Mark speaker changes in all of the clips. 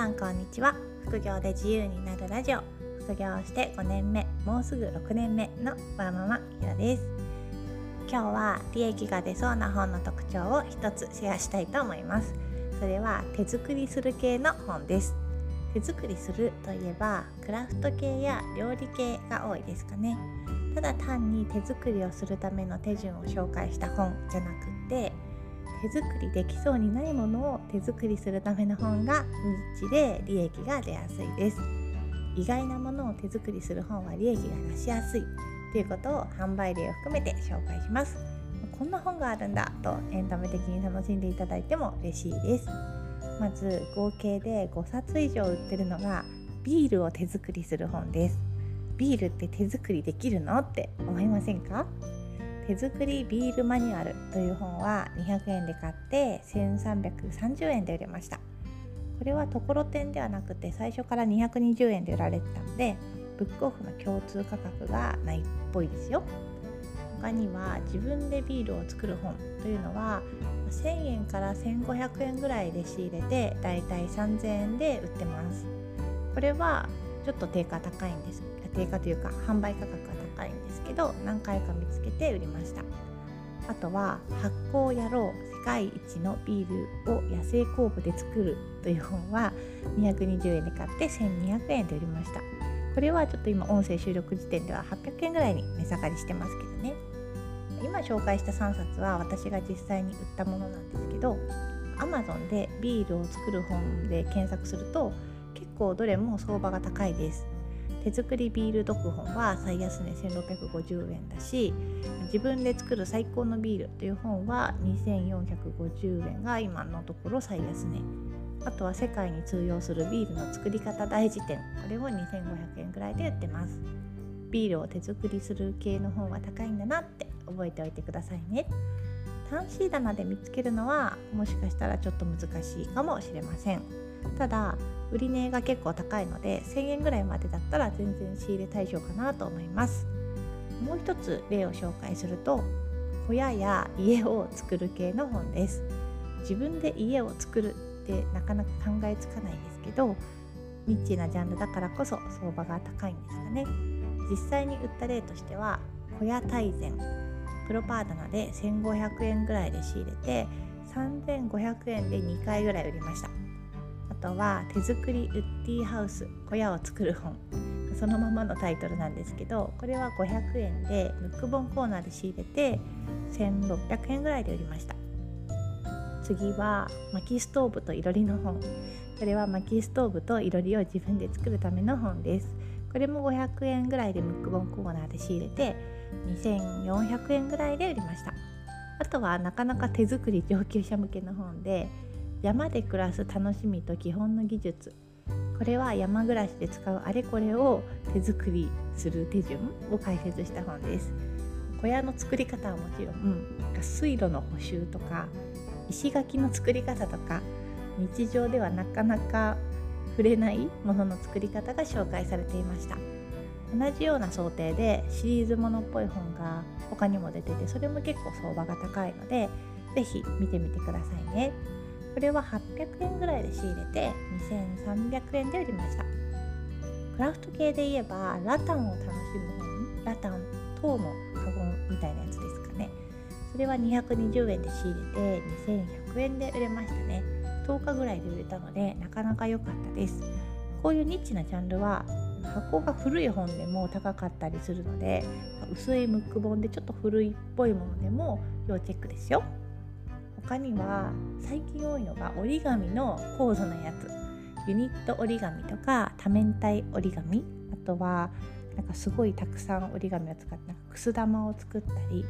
Speaker 1: さんこんにちは。副業で自由になるラジオ。副業して5年目もうすぐ6年目のわーママひろです。今日は利益が出そうな本の特徴を一つシェアしたいと思います。それは手作りする系の本です。手作りするといえばクラフト系や料理系が多いですかね。ただ単に手作りをするための手順を紹介した本じゃなくって手作りできそうにないものを手作りするための本がニッチで利益が出やすいです。意外なものを手作りする本は利益が出しやすいということを販売例を含めて紹介します。こんな本があるんだとエンタメ的に楽しんでいただいても嬉しいです。まず合計で5冊以上売ってるのがビールを手作りする本です。ビールって手作りできるの？って思いませんか？手作りビールマニュアルという本は200円で買って1330円で売れました。これはところてんではなくて最初から220円で売られてたのでブックオフの共通価格がないっぽいですよ。他には自分でビールを作る本というのは1000円から1500円ぐらいで仕入れてだいたい3000円で売ってます。これはちょっと定価高いんです。定価というか販売価格が高いんですけど何回か見つけて売りました。あとは発酵野郎世界一のビールを野生酵母で作るという本は220円で買って1200円で売りました。これはちょっと今音声収録時点では800円ぐらいに値下がりしてますけどね。今紹介した3冊は私が実際に売ったものなんですけど Amazon でビールを作る本で検索すると結構どれも相場が高いです。手作りビール読本は最安値1650円だし自分で作る最高のビールという本は2450円が今のところ最安値。あとは世界に通用するビールの作り方大辞典。これを2500円ぐらいで売ってます。ビールを手作りする系の本は高いんだなって覚えておいてくださいね。タンシー棚で見つけるのはもしかしたらちょっと難しいかもしれません。ただ売値が結構高いので1000円ぐらいまでだったら全然仕入れ対象かなと思います。もう一つ例を紹介すると小屋や家を作る系の本です。自分で家を作るってなかなか考えつかないですけどニッチなジャンルだからこそ相場が高いんですかね。実際に売った例としては小屋大全。プロパーダナで1500円ぐらいで仕入れて3500円で2回ぐらい売りました。とは手作りウッディハウス小屋を作る本。そのままのタイトルなんですけどこれは500円でムック本コーナーで仕入れて1600円ぐらいで売りました。次は薪ストーブといろりの本。これは薪ストーブといろりを自分で作るための本です。これも500円ぐらいでムック本コーナーで仕入れて2400円ぐらいで売りました。あとはなかなか手作り上級者向けの本で山で暮らす楽しみと基本の技術。これは山暮らしで使うあれこれを手作りする手順を解説した本です。小屋の作り方はもちろんなんか水路の補修とか石垣の作り方とか日常ではなかなか触れないものの作り方が紹介されていました。同じような想定でシリーズものっぽい本が他にも出ててそれも結構相場が高いので是非見てみてくださいね。これは800円ぐらいで仕入れて2300円で売りました。クラフト系で言えばラタンを楽しむ本ラタン等のカゴみたいなやつですかね。それは220円で仕入れて2100円で売れましたね。10日ぐらいで売れたのでなかなか良かったです。こういうニッチなジャンルは箱が古い本でも高かったりするので薄いムック本でちょっと古いっぽいものでも要チェックですよ。他には最近多いのが折り紙の高度なやつ。ユニット折り紙とか多面体折り紙。あとはなんかすごいたくさん折り紙を使ってなんかくす玉を作ったり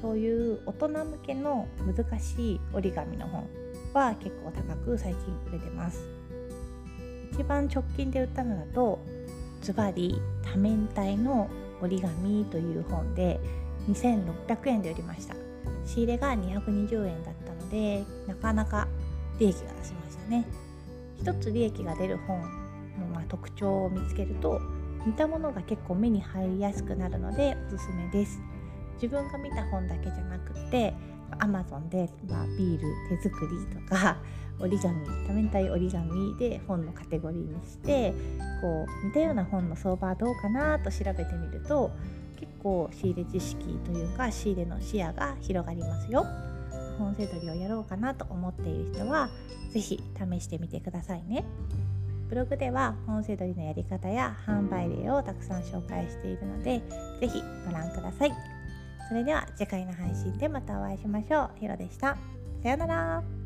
Speaker 1: そういう大人向けの難しい折り紙の本は結構高く最近売れてます。一番直近で売ったのだとズバリ多面体の折り紙という本で2600円で売りました。仕入れが220円だったでなかなか利益が出しましたね一つ利益が出る本のま特徴を見つけると似たものが結構目に入りやすくなるのでおすすめです自分が見た本だけじゃなくて Amazon で、まあ、ビール手作りとか 折り紙多面体折り紙で本のカテゴリーにしてこう似たような本の相場はどうかなと調べてみると結構仕入れ知識というか仕入れの視野が広がりますよ。本セドりをやろうかなと思っている人は是非試してみてくださいね。ブログでは本セドりのやり方や販売例をたくさん紹介しているので是非ご覧ください。それでは次回の配信でまたお会いしましょう。ひろでした。さようなら。